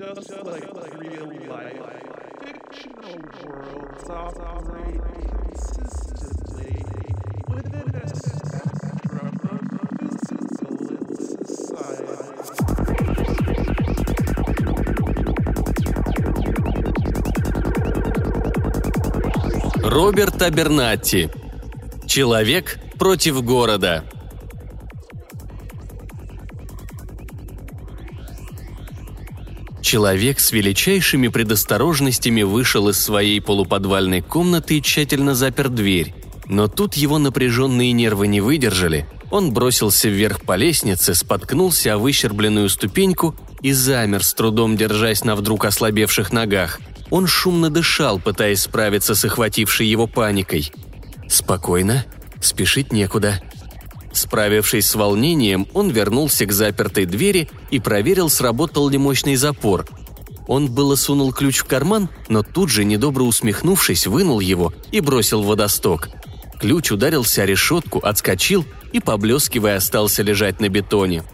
just like real life. Fictional worlds operate consistently within a spectrum of physical and society. Роберт Абернатти. Человек против города. Человек с величайшими предосторожностями вышел из своей полуподвальной комнаты и тщательно запер дверь. Но тут его напряженные нервы не выдержали. Он бросился вверх по лестнице, споткнулся о выщербленную ступеньку и замер, с трудом держась на вдруг ослабевших ногах. Он шумно дышал, пытаясь справиться с охватившей его паникой. Спокойно, спешить некуда. Справившись с волнением, он вернулся к запертой двери и проверил, сработал ли мощный запор. Он было сунул ключ в карман, но тут же, недобро усмехнувшись, вынул его и бросил в водосток. Ключ ударился о решетку, отскочил и, поблескивая, остался лежать на бетоне.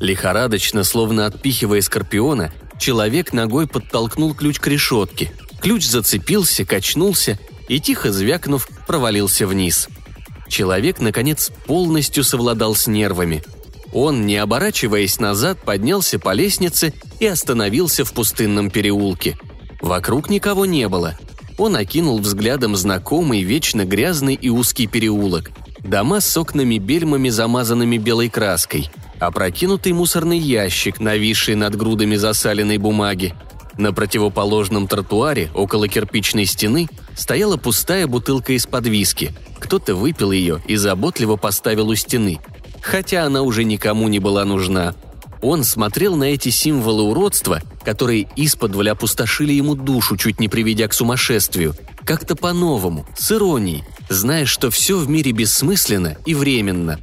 Лихорадочно, словно отпихивая скорпиона, человек ногой подтолкнул ключ к решетке. Ключ зацепился, качнулся и, тихо звякнув, провалился вниз. Человек, наконец, полностью совладал с нервами. Он, не оборачиваясь назад, поднялся по лестнице и остановился в пустынном переулке. Вокруг никого не было. Он окинул взглядом знакомый, вечно грязный и узкий переулок. Дома с окнами-бельмами, замазанными белой краской. Опрокинутый мусорный ящик, нависший над грудами засаленной бумаги. На противоположном тротуаре, около кирпичной стены, стояла пустая бутылка из-под виски. Кто-то выпил ее и заботливо поставил у стены. Хотя она уже никому не была нужна. Он смотрел на эти символы уродства, которые из-под опустошили ему душу, чуть не приведя к сумасшествию. Как-то по-новому, с иронией, зная, что все в мире бессмысленно и временно.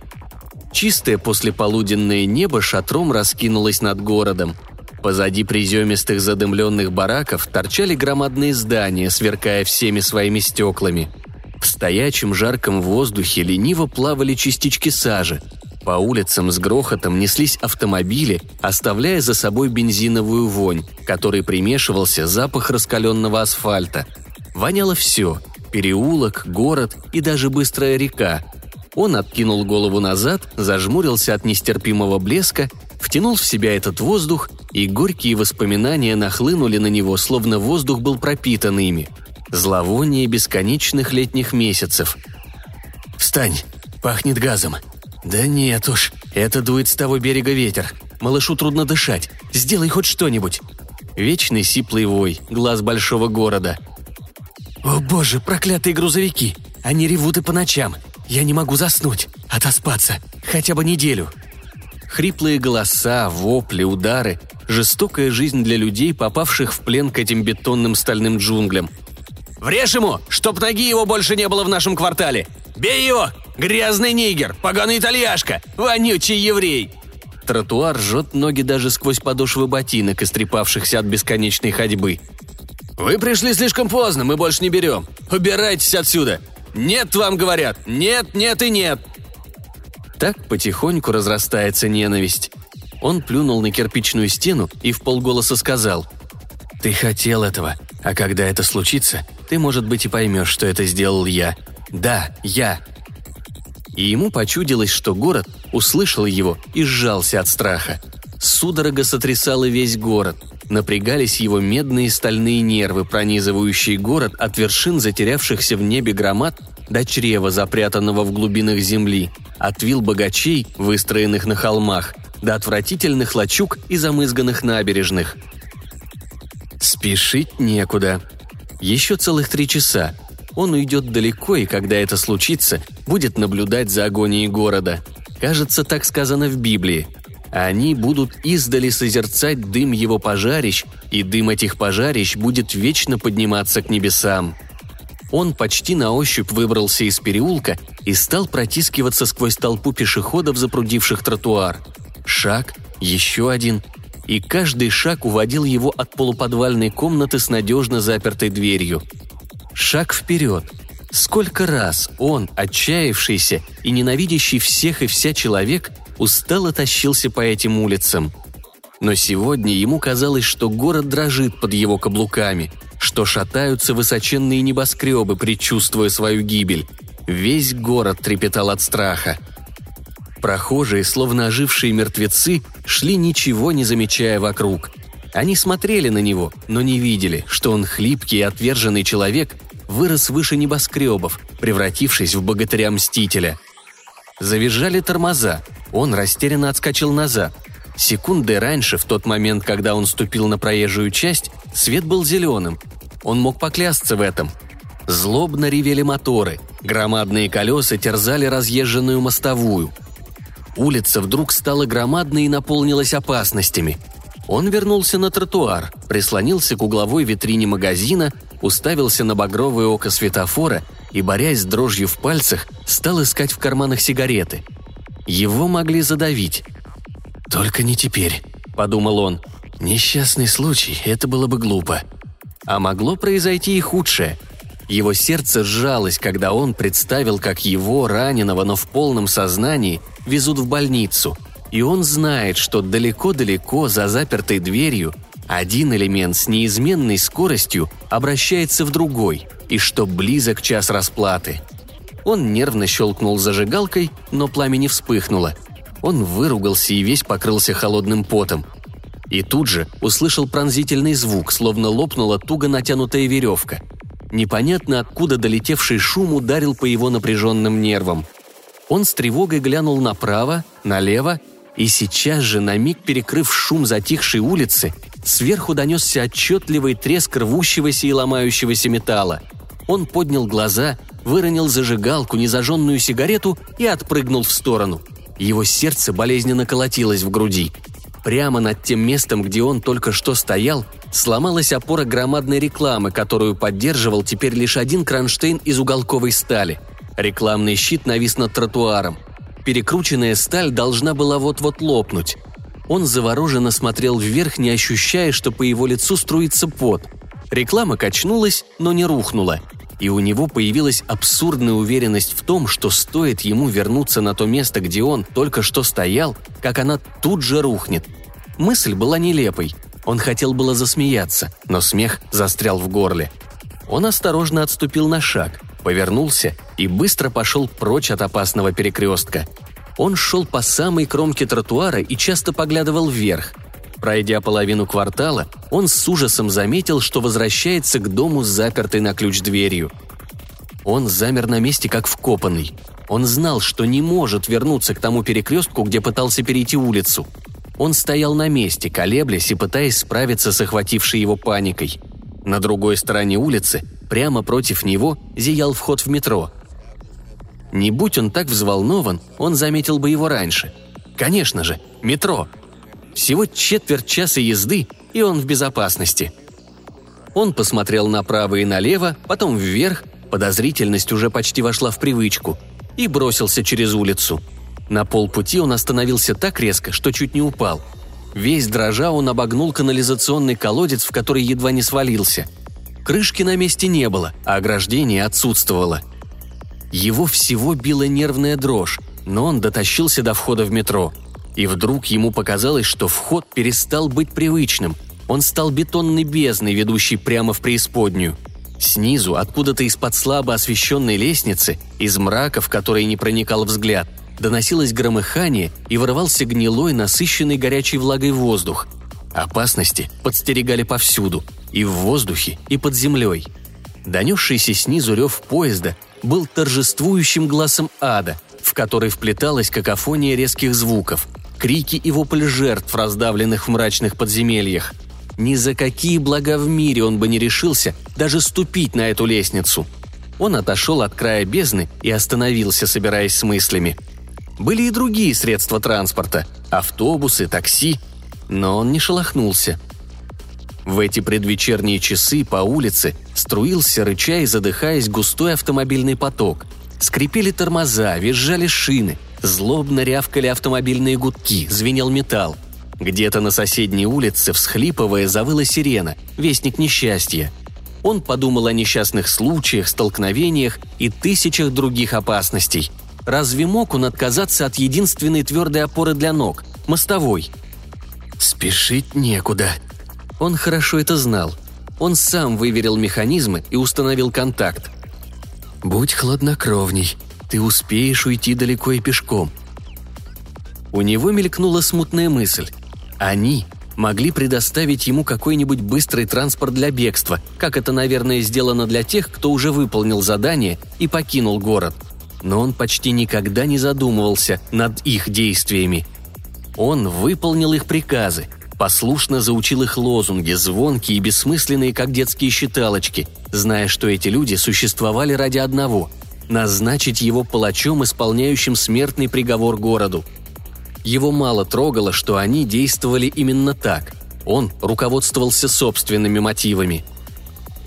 Чистое послеполуденное небо шатром раскинулось над городом. Позади приземистых задымленных бараков торчали громадные здания, сверкая всеми своими стеклами. В стоячем жарком воздухе лениво плавали частички сажи. По улицам с грохотом неслись автомобили, оставляя за собой бензиновую вонь, которой примешивался запах раскаленного асфальта. Воняло все – переулок, город и даже быстрая река. Он откинул голову назад, зажмурился от нестерпимого блеска, втянул в себя этот воздух, и горькие воспоминания нахлынули на него, словно воздух был пропитан ими. Зловоние бесконечных летних месяцев. «Встань! Пахнет газом!» «Да нет уж, это дует с того берега ветер. Малышу трудно дышать. Сделай хоть что-нибудь!» Вечный сиплый вой, глаз большого города. «О боже, проклятые грузовики! Они ревут и по ночам. Я не могу заснуть, отоспаться. Хотя бы неделю». Хриплые голоса, вопли, удары. Жестокая жизнь для людей, попавших в плен к этим бетонным стальным джунглям. «Врежь ему, чтоб ноги его больше не было в нашем квартале! Бей его! Грязный нигер! Поганый итальяшка! Вонючий еврей!» Тротуар жжет ноги даже сквозь подошвы ботинок, истрепавшихся от бесконечной ходьбы. «Вы пришли слишком поздно, мы больше не берем. Убирайтесь отсюда! Нет, вам говорят! Нет, нет и нет!» Так потихоньку разрастается ненависть. Он плюнул на кирпичную стену и в полголоса сказал «Ты хотел этого, а когда это случится, ты, может быть, и поймешь, что это сделал я. Да, я, и ему почудилось, что город услышал его и сжался от страха. Судорога сотрясала весь город. Напрягались его медные стальные нервы, пронизывающие город от вершин затерявшихся в небе громад до чрева, запрятанного в глубинах земли, от вил богачей, выстроенных на холмах, до отвратительных лачуг и замызганных набережных. Спешить некуда. Еще целых три часа, он уйдет далеко, и когда это случится, будет наблюдать за агонией города. Кажется, так сказано в Библии. Они будут издали созерцать дым его пожарищ, и дым этих пожарищ будет вечно подниматься к небесам. Он почти на ощупь выбрался из переулка и стал протискиваться сквозь толпу пешеходов, запрудивших тротуар. Шаг, еще один, и каждый шаг уводил его от полуподвальной комнаты с надежно запертой дверью – Шаг вперед. Сколько раз он, отчаявшийся и ненавидящий всех и вся человек, устало тащился по этим улицам. Но сегодня ему казалось, что город дрожит под его каблуками, что шатаются высоченные небоскребы, предчувствуя свою гибель. Весь город трепетал от страха. Прохожие, словно ожившие мертвецы, шли ничего не замечая вокруг. Они смотрели на него, но не видели, что он хлипкий и отверженный человек вырос выше небоскребов, превратившись в богатыря-мстителя. Завизжали тормоза, он растерянно отскочил назад. Секунды раньше, в тот момент, когда он ступил на проезжую часть, свет был зеленым. Он мог поклясться в этом. Злобно ревели моторы, громадные колеса терзали разъезженную мостовую. Улица вдруг стала громадной и наполнилась опасностями. Он вернулся на тротуар, прислонился к угловой витрине магазина, уставился на багровое око светофора и, борясь с дрожью в пальцах, стал искать в карманах сигареты. Его могли задавить. «Только не теперь», — подумал он. «Несчастный случай, это было бы глупо». А могло произойти и худшее. Его сердце сжалось, когда он представил, как его, раненого, но в полном сознании, везут в больницу. И он знает, что далеко-далеко за запертой дверью один элемент с неизменной скоростью обращается в другой, и что близок час расплаты. Он нервно щелкнул зажигалкой, но пламя не вспыхнуло. Он выругался и весь покрылся холодным потом. И тут же услышал пронзительный звук, словно лопнула туго натянутая веревка. Непонятно откуда долетевший шум ударил по его напряженным нервам. Он с тревогой глянул направо, налево, и сейчас же, на миг перекрыв шум затихшей улицы, сверху донесся отчетливый треск рвущегося и ломающегося металла. Он поднял глаза, выронил зажигалку, незажженную сигарету и отпрыгнул в сторону. Его сердце болезненно колотилось в груди. Прямо над тем местом, где он только что стоял, сломалась опора громадной рекламы, которую поддерживал теперь лишь один кронштейн из уголковой стали. Рекламный щит навис над тротуаром. Перекрученная сталь должна была вот-вот лопнуть. Он завороженно смотрел вверх, не ощущая, что по его лицу струится пот. Реклама качнулась, но не рухнула и у него появилась абсурдная уверенность в том, что стоит ему вернуться на то место, где он только что стоял, как она тут же рухнет. Мысль была нелепой. Он хотел было засмеяться, но смех застрял в горле. Он осторожно отступил на шаг, повернулся и быстро пошел прочь от опасного перекрестка. Он шел по самой кромке тротуара и часто поглядывал вверх – Пройдя половину квартала, он с ужасом заметил, что возвращается к дому с запертой на ключ дверью. Он замер на месте, как вкопанный. Он знал, что не может вернуться к тому перекрестку, где пытался перейти улицу. Он стоял на месте, колеблясь и пытаясь справиться с охватившей его паникой. На другой стороне улицы, прямо против него, зиял вход в метро. Не будь он так взволнован, он заметил бы его раньше. Конечно же, метро – всего четверть часа езды, и он в безопасности. Он посмотрел направо и налево, потом вверх, подозрительность уже почти вошла в привычку, и бросился через улицу. На полпути он остановился так резко, что чуть не упал. Весь дрожа он обогнул канализационный колодец, в который едва не свалился. Крышки на месте не было, а ограждение отсутствовало. Его всего била нервная дрожь, но он дотащился до входа в метро – и вдруг ему показалось, что вход перестал быть привычным. Он стал бетонной бездной, ведущей прямо в преисподнюю. Снизу, откуда-то из-под слабо освещенной лестницы, из мрака, в который не проникал взгляд, доносилось громыхание и вырывался гнилой, насыщенный горячей влагой воздух. Опасности подстерегали повсюду, и в воздухе, и под землей. Донесшийся снизу рев поезда был торжествующим глазом ада, в который вплеталась какофония резких звуков – крики и вопли жертв, раздавленных в мрачных подземельях. Ни за какие блага в мире он бы не решился даже ступить на эту лестницу. Он отошел от края бездны и остановился, собираясь с мыслями. Были и другие средства транспорта – автобусы, такси, но он не шелохнулся. В эти предвечерние часы по улице струился, рыча и задыхаясь, густой автомобильный поток. Скрипели тормоза, визжали шины – Злобно рявкали автомобильные гудки, звенел металл. Где-то на соседней улице, всхлипывая, завыла сирена, вестник несчастья. Он подумал о несчастных случаях, столкновениях и тысячах других опасностей. Разве мог он отказаться от единственной твердой опоры для ног – мостовой? Спешить некуда. Он хорошо это знал. Он сам выверил механизмы и установил контакт. «Будь хладнокровней. Ты успеешь уйти далеко и пешком». У него мелькнула смутная мысль. Они могли предоставить ему какой-нибудь быстрый транспорт для бегства, как это, наверное, сделано для тех, кто уже выполнил задание и покинул город. Но он почти никогда не задумывался над их действиями. Он выполнил их приказы, послушно заучил их лозунги, звонкие и бессмысленные, как детские считалочки, зная, что эти люди существовали ради одного – назначить его палачом, исполняющим смертный приговор городу – его мало трогало, что они действовали именно так. Он руководствовался собственными мотивами.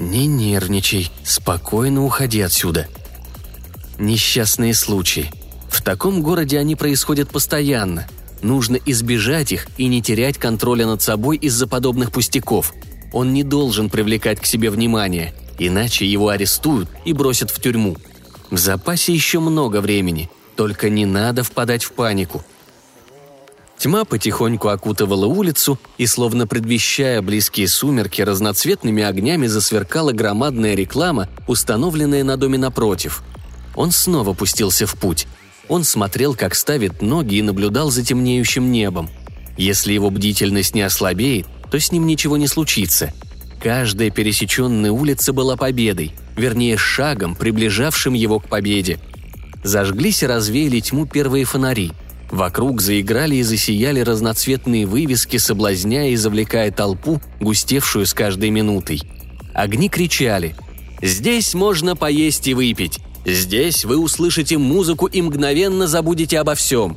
«Не нервничай, спокойно уходи отсюда». Несчастные случаи. В таком городе они происходят постоянно. Нужно избежать их и не терять контроля над собой из-за подобных пустяков. Он не должен привлекать к себе внимание, иначе его арестуют и бросят в тюрьму. В запасе еще много времени, только не надо впадать в панику – Тьма потихоньку окутывала улицу, и, словно предвещая близкие сумерки, разноцветными огнями засверкала громадная реклама, установленная на доме напротив. Он снова пустился в путь. Он смотрел, как ставит ноги и наблюдал за темнеющим небом. Если его бдительность не ослабеет, то с ним ничего не случится. Каждая пересеченная улица была победой, вернее, шагом, приближавшим его к победе. Зажглись и развеяли тьму первые фонари – Вокруг заиграли и засияли разноцветные вывески, соблазняя и завлекая толпу, густевшую с каждой минутой. Огни кричали «Здесь можно поесть и выпить! Здесь вы услышите музыку и мгновенно забудете обо всем!»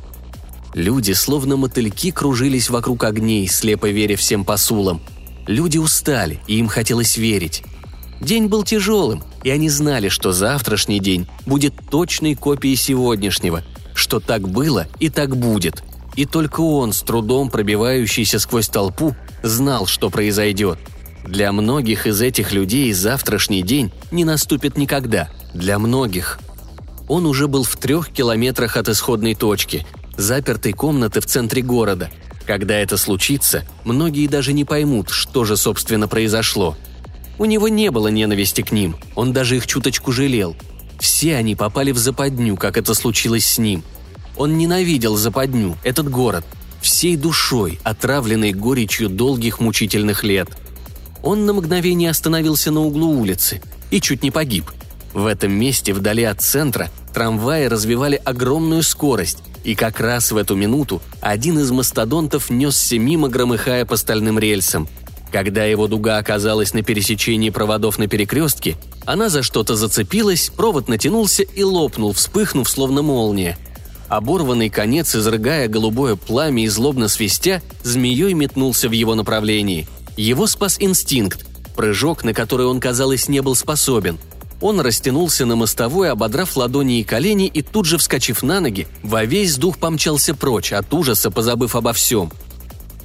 Люди, словно мотыльки, кружились вокруг огней, слепо веря всем посулам. Люди устали, и им хотелось верить. День был тяжелым, и они знали, что завтрашний день будет точной копией сегодняшнего – что так было и так будет. И только он, с трудом пробивающийся сквозь толпу, знал, что произойдет. Для многих из этих людей завтрашний день не наступит никогда. Для многих. Он уже был в трех километрах от исходной точки, запертой комнаты в центре города. Когда это случится, многие даже не поймут, что же, собственно, произошло. У него не было ненависти к ним, он даже их чуточку жалел – все они попали в западню, как это случилось с ним. Он ненавидел западню, этот город, всей душой, отравленной горечью долгих мучительных лет. Он на мгновение остановился на углу улицы и чуть не погиб. В этом месте, вдали от центра, трамваи развивали огромную скорость, и как раз в эту минуту один из мастодонтов несся мимо, громыхая по стальным рельсам. Когда его дуга оказалась на пересечении проводов на перекрестке, она за что-то зацепилась, провод натянулся и лопнул, вспыхнув, словно молния. Оборванный конец, изрыгая голубое пламя и злобно свистя, змеей метнулся в его направлении. Его спас инстинкт, прыжок, на который он, казалось, не был способен. Он растянулся на мостовой, ободрав ладони и колени, и тут же, вскочив на ноги, во весь дух помчался прочь, от ужаса позабыв обо всем.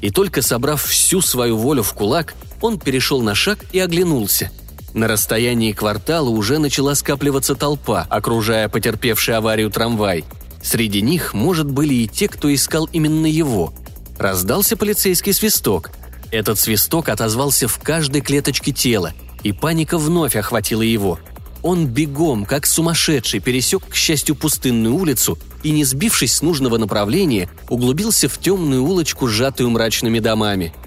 И только собрав всю свою волю в кулак, он перешел на шаг и оглянулся – на расстоянии квартала уже начала скапливаться толпа, окружая потерпевший аварию трамвай. Среди них, может, были и те, кто искал именно его. Раздался полицейский свисток. Этот свисток отозвался в каждой клеточке тела, и паника вновь охватила его. Он бегом, как сумасшедший, пересек, к счастью, пустынную улицу и, не сбившись с нужного направления, углубился в темную улочку, сжатую мрачными домами –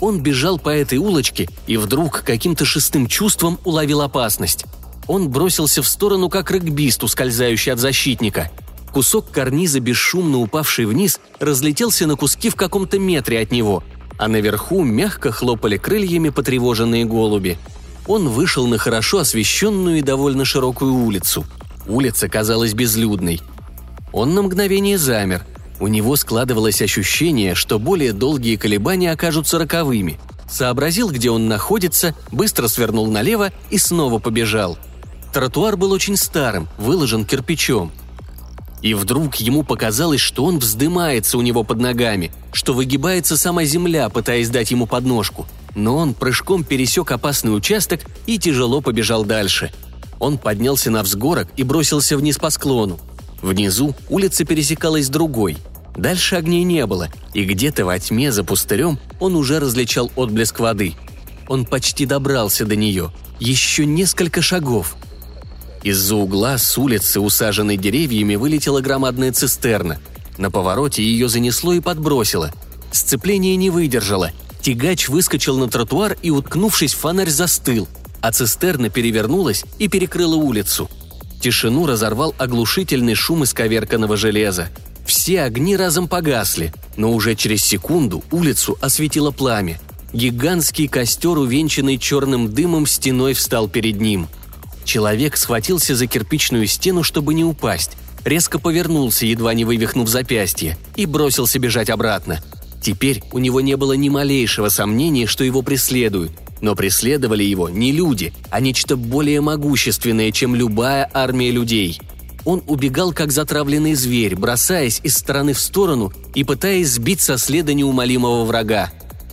он бежал по этой улочке и вдруг каким-то шестым чувством уловил опасность. Он бросился в сторону, как регбист, ускользающий от защитника. Кусок карниза, бесшумно упавший вниз, разлетелся на куски в каком-то метре от него, а наверху мягко хлопали крыльями потревоженные голуби. Он вышел на хорошо освещенную и довольно широкую улицу. Улица казалась безлюдной. Он на мгновение замер – у него складывалось ощущение, что более долгие колебания окажутся роковыми. Сообразил, где он находится, быстро свернул налево и снова побежал. Тротуар был очень старым, выложен кирпичом. И вдруг ему показалось, что он вздымается у него под ногами, что выгибается сама земля, пытаясь дать ему подножку. Но он прыжком пересек опасный участок и тяжело побежал дальше. Он поднялся на взгорок и бросился вниз по склону. Внизу улица пересекалась другой – Дальше огней не было, и где-то во тьме за пустырем он уже различал отблеск воды. Он почти добрался до нее. Еще несколько шагов. Из-за угла с улицы, усаженной деревьями, вылетела громадная цистерна. На повороте ее занесло и подбросило. Сцепление не выдержало. Тягач выскочил на тротуар и, уткнувшись в фонарь, застыл, а цистерна перевернулась и перекрыла улицу. Тишину разорвал оглушительный шум исковерканного железа. Все огни разом погасли, но уже через секунду улицу осветило пламя. Гигантский костер, увенчанный черным дымом, стеной встал перед ним – Человек схватился за кирпичную стену, чтобы не упасть, резко повернулся, едва не вывихнув запястье, и бросился бежать обратно. Теперь у него не было ни малейшего сомнения, что его преследуют. Но преследовали его не люди, а нечто более могущественное, чем любая армия людей. Он убегал, как затравленный зверь, бросаясь из стороны в сторону и пытаясь сбить со следа неумолимого врага.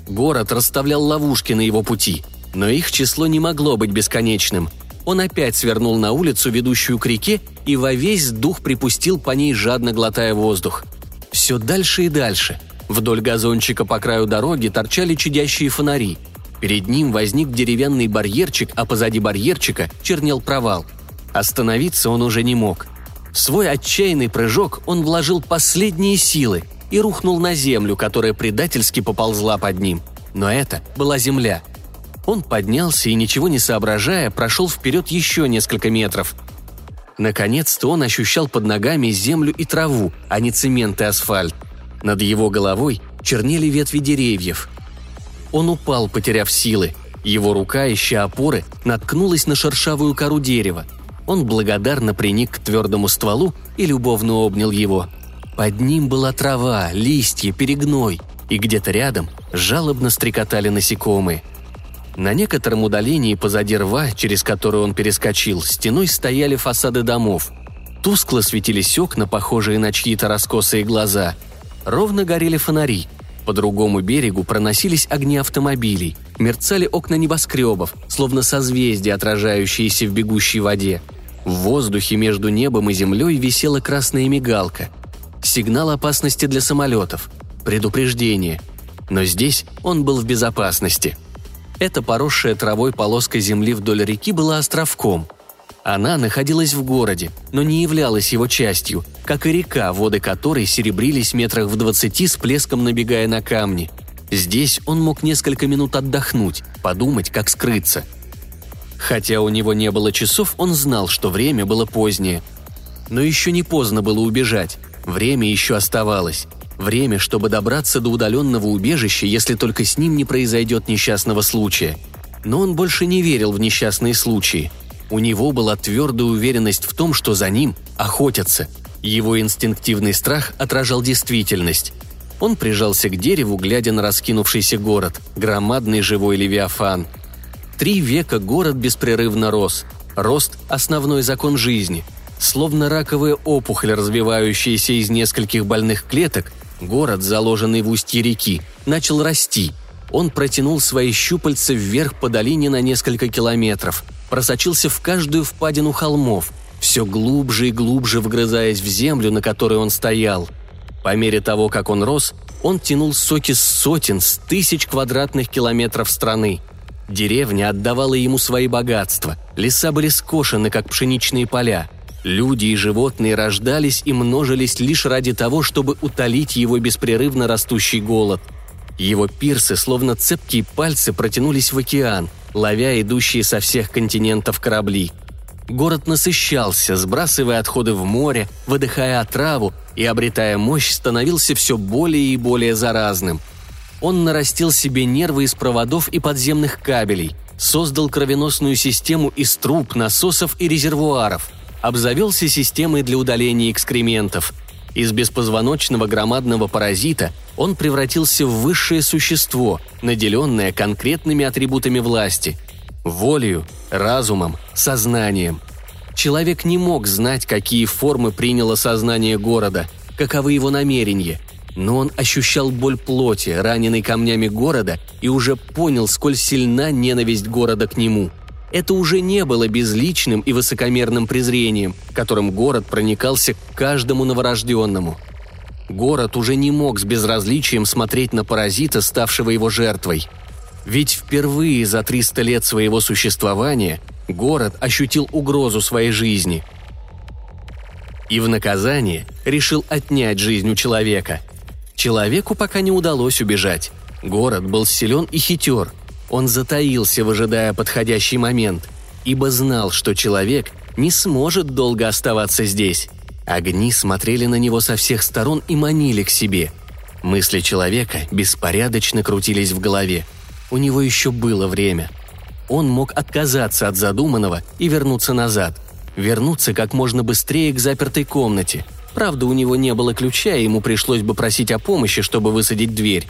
Город расставлял ловушки на его пути, но их число не могло быть бесконечным – он опять свернул на улицу, ведущую к реке, и во весь дух припустил по ней, жадно глотая воздух. Все дальше и дальше. Вдоль газончика по краю дороги торчали чудящие фонари. Перед ним возник деревянный барьерчик, а позади барьерчика чернел провал. Остановиться он уже не мог. В свой отчаянный прыжок он вложил последние силы и рухнул на землю, которая предательски поползла под ним. Но это была земля – он поднялся и, ничего не соображая, прошел вперед еще несколько метров. Наконец-то он ощущал под ногами землю и траву, а не цемент и асфальт. Над его головой чернели ветви деревьев. Он упал, потеряв силы. Его рука, ища опоры, наткнулась на шершавую кору дерева. Он благодарно приник к твердому стволу и любовно обнял его. Под ним была трава, листья, перегной, и где-то рядом жалобно стрекотали насекомые – на некотором удалении позади рва, через который он перескочил, стеной стояли фасады домов. Тускло светились окна, похожие на чьи-то раскосые глаза. Ровно горели фонари. По другому берегу проносились огни автомобилей. Мерцали окна небоскребов, словно созвездия, отражающиеся в бегущей воде. В воздухе между небом и землей висела красная мигалка. Сигнал опасности для самолетов. Предупреждение. Но здесь он был в безопасности – эта поросшая травой полоска земли вдоль реки была островком. Она находилась в городе, но не являлась его частью, как и река, воды которой серебрились метрах в двадцати с плеском набегая на камни. Здесь он мог несколько минут отдохнуть, подумать, как скрыться. Хотя у него не было часов, он знал, что время было позднее. Но еще не поздно было убежать, время еще оставалось. Время, чтобы добраться до удаленного убежища, если только с ним не произойдет несчастного случая. Но он больше не верил в несчастные случаи. У него была твердая уверенность в том, что за ним охотятся. Его инстинктивный страх отражал действительность. Он прижался к дереву, глядя на раскинувшийся город, громадный живой левиафан. Три века город беспрерывно рос. Рост – основной закон жизни. Словно раковая опухоль, развивающаяся из нескольких больных клеток, Город, заложенный в устье реки, начал расти. Он протянул свои щупальца вверх по долине на несколько километров, просочился в каждую впадину холмов, все глубже и глубже вгрызаясь в землю, на которой он стоял. По мере того, как он рос, он тянул соки с сотен, с тысяч квадратных километров страны. Деревня отдавала ему свои богатства, леса были скошены, как пшеничные поля – Люди и животные рождались и множились лишь ради того, чтобы утолить его беспрерывно растущий голод. Его пирсы, словно цепкие пальцы, протянулись в океан, ловя идущие со всех континентов корабли. Город насыщался, сбрасывая отходы в море, выдыхая отраву и, обретая мощь, становился все более и более заразным. Он нарастил себе нервы из проводов и подземных кабелей, создал кровеносную систему из труб, насосов и резервуаров – обзавелся системой для удаления экскрементов. Из беспозвоночного громадного паразита он превратился в высшее существо, наделенное конкретными атрибутами власти – волею, разумом, сознанием. Человек не мог знать, какие формы приняло сознание города, каковы его намерения – но он ощущал боль плоти, раненой камнями города, и уже понял, сколь сильна ненависть города к нему – это уже не было безличным и высокомерным презрением, которым город проникался к каждому новорожденному. Город уже не мог с безразличием смотреть на паразита, ставшего его жертвой. Ведь впервые за 300 лет своего существования город ощутил угрозу своей жизни. И в наказание решил отнять жизнь у человека. Человеку пока не удалось убежать. Город был силен и хитер. Он затаился, выжидая подходящий момент, ибо знал, что человек не сможет долго оставаться здесь. Огни смотрели на него со всех сторон и манили к себе. Мысли человека беспорядочно крутились в голове. У него еще было время. Он мог отказаться от задуманного и вернуться назад. Вернуться как можно быстрее к запертой комнате. Правда, у него не было ключа, и ему пришлось бы просить о помощи, чтобы высадить дверь.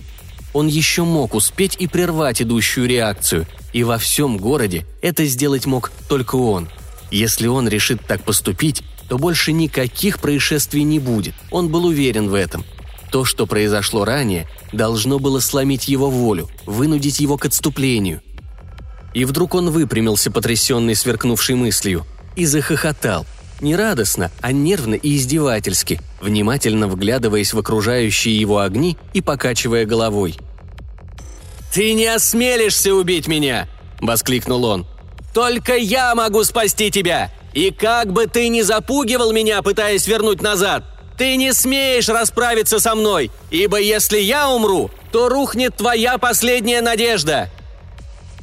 Он еще мог успеть и прервать идущую реакцию, и во всем городе это сделать мог только он. Если он решит так поступить, то больше никаких происшествий не будет. Он был уверен в этом. То, что произошло ранее, должно было сломить его волю, вынудить его к отступлению. И вдруг он выпрямился, потрясенный сверкнувшей мыслью, и захохотал. Не радостно, а нервно и издевательски, внимательно вглядываясь в окружающие его огни и покачивая головой. «Ты не осмелишься убить меня!» – воскликнул он. «Только я могу спасти тебя! И как бы ты ни запугивал меня, пытаясь вернуть назад, ты не смеешь расправиться со мной, ибо если я умру, то рухнет твоя последняя надежда!»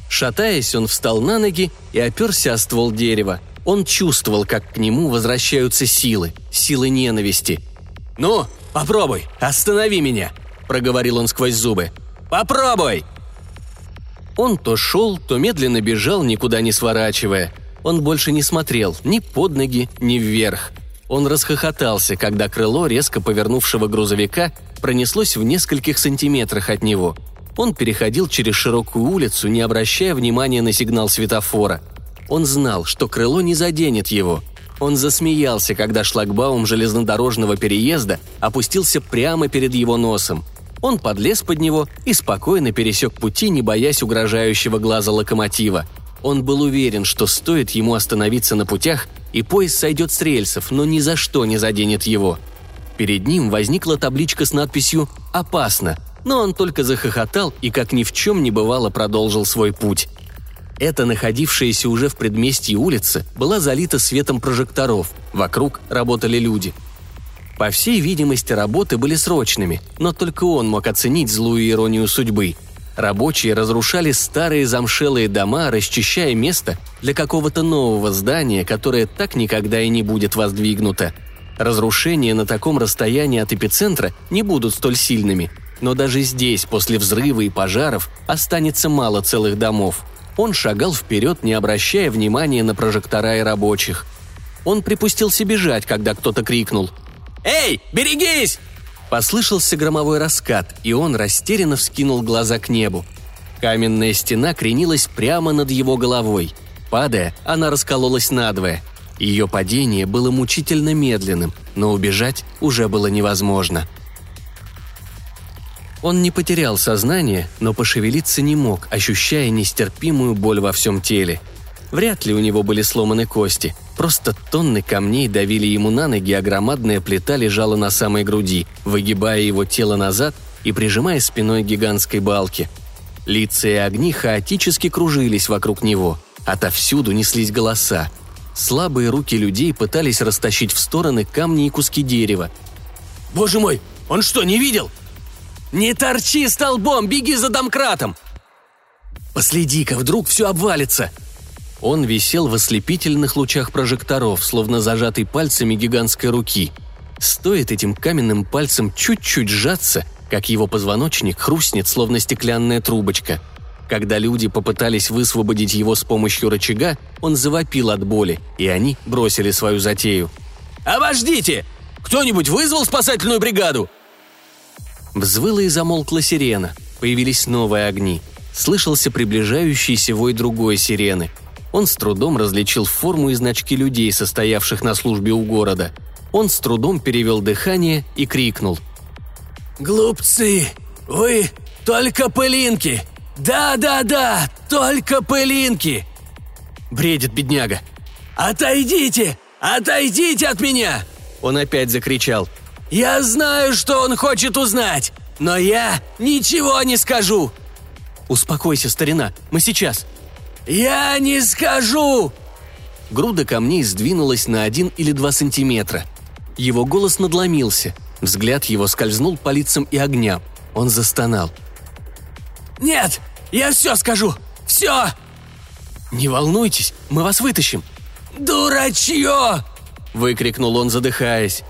Шатаясь, он встал на ноги и оперся о ствол дерева. Он чувствовал, как к нему возвращаются силы, силы ненависти. «Ну, попробуй, останови меня!» – проговорил он сквозь зубы. «Попробуй!» Он то шел, то медленно бежал, никуда не сворачивая – он больше не смотрел ни под ноги, ни вверх. Он расхохотался, когда крыло резко повернувшего грузовика пронеслось в нескольких сантиметрах от него. Он переходил через широкую улицу, не обращая внимания на сигнал светофора. Он знал, что крыло не заденет его. Он засмеялся, когда шлагбаум железнодорожного переезда опустился прямо перед его носом. Он подлез под него и спокойно пересек пути, не боясь угрожающего глаза локомотива – он был уверен, что стоит ему остановиться на путях, и поезд сойдет с рельсов, но ни за что не заденет его. Перед ним возникла табличка с надписью «Опасно», но он только захохотал и, как ни в чем не бывало, продолжил свой путь. Эта находившаяся уже в предместье улица была залита светом прожекторов, вокруг работали люди. По всей видимости, работы были срочными, но только он мог оценить злую иронию судьбы – Рабочие разрушали старые замшелые дома, расчищая место для какого-то нового здания, которое так никогда и не будет воздвигнуто. Разрушения на таком расстоянии от эпицентра не будут столь сильными, но даже здесь, после взрыва и пожаров, останется мало целых домов. Он шагал вперед, не обращая внимания на прожектора и рабочих. Он припустился бежать, когда кто-то крикнул «Эй, берегись!» Послышался громовой раскат, и он растерянно вскинул глаза к небу. Каменная стена кренилась прямо над его головой. Падая, она раскололась надвое. Ее падение было мучительно медленным, но убежать уже было невозможно. Он не потерял сознание, но пошевелиться не мог, ощущая нестерпимую боль во всем теле. Вряд ли у него были сломаны кости – Просто тонны камней давили ему на ноги, а громадная плита лежала на самой груди, выгибая его тело назад и прижимая спиной гигантской балке. Лица и огни хаотически кружились вокруг него. Отовсюду неслись голоса. Слабые руки людей пытались растащить в стороны камни и куски дерева. «Боже мой, он что, не видел?» «Не торчи столбом, беги за домкратом!» «Последи-ка, вдруг все обвалится!» Он висел в ослепительных лучах прожекторов, словно зажатый пальцами гигантской руки. Стоит этим каменным пальцем чуть-чуть сжаться, как его позвоночник хрустнет, словно стеклянная трубочка. Когда люди попытались высвободить его с помощью рычага, он завопил от боли, и они бросили свою затею. «Обождите! Кто-нибудь вызвал спасательную бригаду?» Взвыла и замолкла сирена. Появились новые огни. Слышался приближающийся вой другой сирены – он с трудом различил форму и значки людей, состоявших на службе у города. Он с трудом перевел дыхание и крикнул. «Глупцы! Вы только пылинки! Да-да-да, только пылинки!» Бредит бедняга. «Отойдите! Отойдите от меня!» Он опять закричал. Я знаю, что он хочет узнать, но я ничего не скажу!» «Успокойся, старина, мы сейчас!» «Я не скажу!» Груда камней сдвинулась на один или два сантиметра. Его голос надломился. Взгляд его скользнул по лицам и огням. Он застонал. «Нет! Я все скажу! Все!» «Не волнуйтесь, мы вас вытащим!» «Дурачье!» – выкрикнул он, задыхаясь.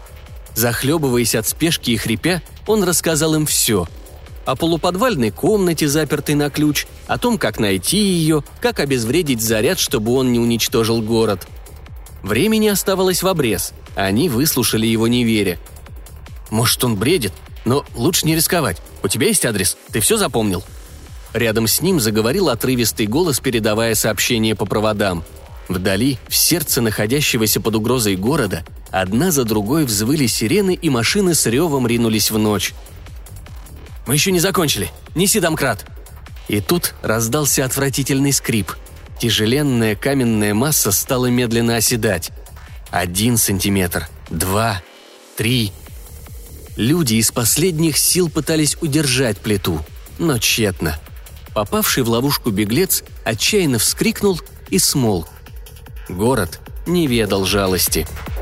Захлебываясь от спешки и хрипя, он рассказал им все. О полуподвальной комнате, запертой на ключ, о том, как найти ее, как обезвредить заряд, чтобы он не уничтожил город. Времени оставалось в обрез. Они выслушали его не веря. «Может, он бредит? Но лучше не рисковать. У тебя есть адрес? Ты все запомнил?» Рядом с ним заговорил отрывистый голос, передавая сообщение по проводам. Вдали, в сердце находящегося под угрозой города, одна за другой взвыли сирены и машины с ревом ринулись в ночь. «Мы еще не закончили. Неси домкрат!» И тут раздался отвратительный скрип. Тяжеленная каменная масса стала медленно оседать. Один сантиметр, два, три. Люди из последних сил пытались удержать плиту, но тщетно – Попавший в ловушку беглец отчаянно вскрикнул и смолк. Город не ведал жалости –